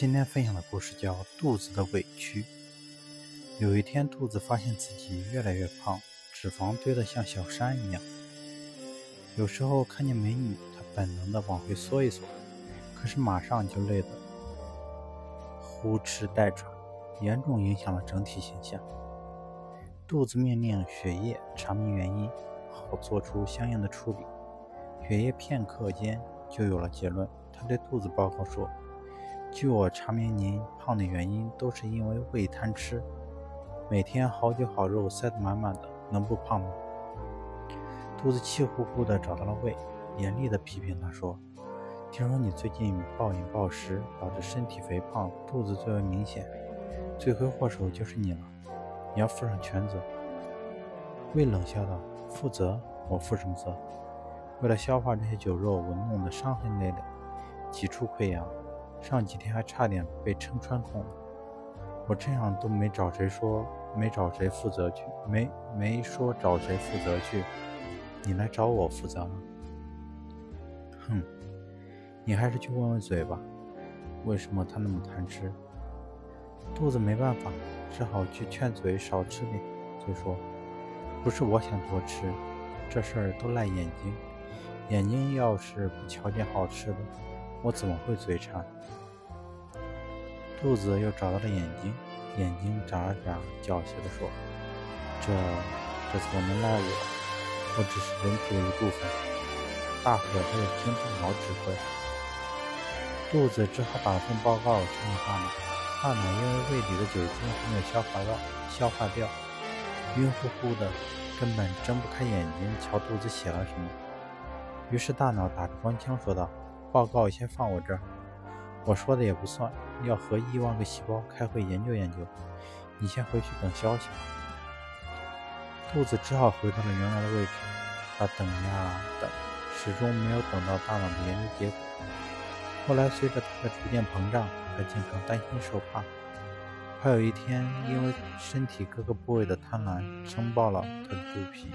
今天分享的故事叫《肚子的委屈》。有一天，肚子发现自己越来越胖，脂肪堆得像小山一样。有时候看见美女，他本能的往回缩一缩，可是马上就累得呼哧带喘，严重影响了整体形象。肚子命令血液查明原因，好做出相应的处理。血液片刻间就有了结论，他对肚子报告说。据我查明，您胖的原因都是因为胃贪吃，每天好酒好肉塞得满满的，能不胖吗？肚子气呼呼地找到了胃，严厉地批评他说：“听说你最近暴饮暴食，导致身体肥胖，肚子最为明显，罪魁祸首就是你了，你要负上全责。”胃冷笑道：“负责？我负什么责？为了消化这些酒肉，我弄得伤痕累累，几处溃疡。”上几天还差点被撑穿孔，我这样都没找谁说，没找谁负责去，没没说找谁负责去，你来找我负责吗？哼，你还是去问问嘴吧，为什么他那么贪吃？肚子没办法，只好去劝嘴少吃点。嘴说，不是我想多吃，这事儿都赖眼睛，眼睛要是不瞧见好吃的。我怎么会嘴馋？肚子又找到了眼睛，眼睛眨了眨，狡黠地说：“这这怎么能赖我？我只是人体的一部分，大伙都得听大脑指挥。”肚子只好把份报告呈给大脑，大脑因为胃里的酒精还没有消化掉，消化掉，晕乎乎的，根本睁不开眼睛瞧肚子写了什么。于是大脑打着官腔说道。报告先放我这儿，我说的也不算，要和亿万个细胞开会研究研究。你先回去等消息吧。肚子只好回到了原来的位置。他等呀等，始终没有等到大脑的研究结果。后来随着他的逐渐膨胀，他经常担心受怕，怕有一天因为身体各个部位的贪婪撑爆了他的肚皮。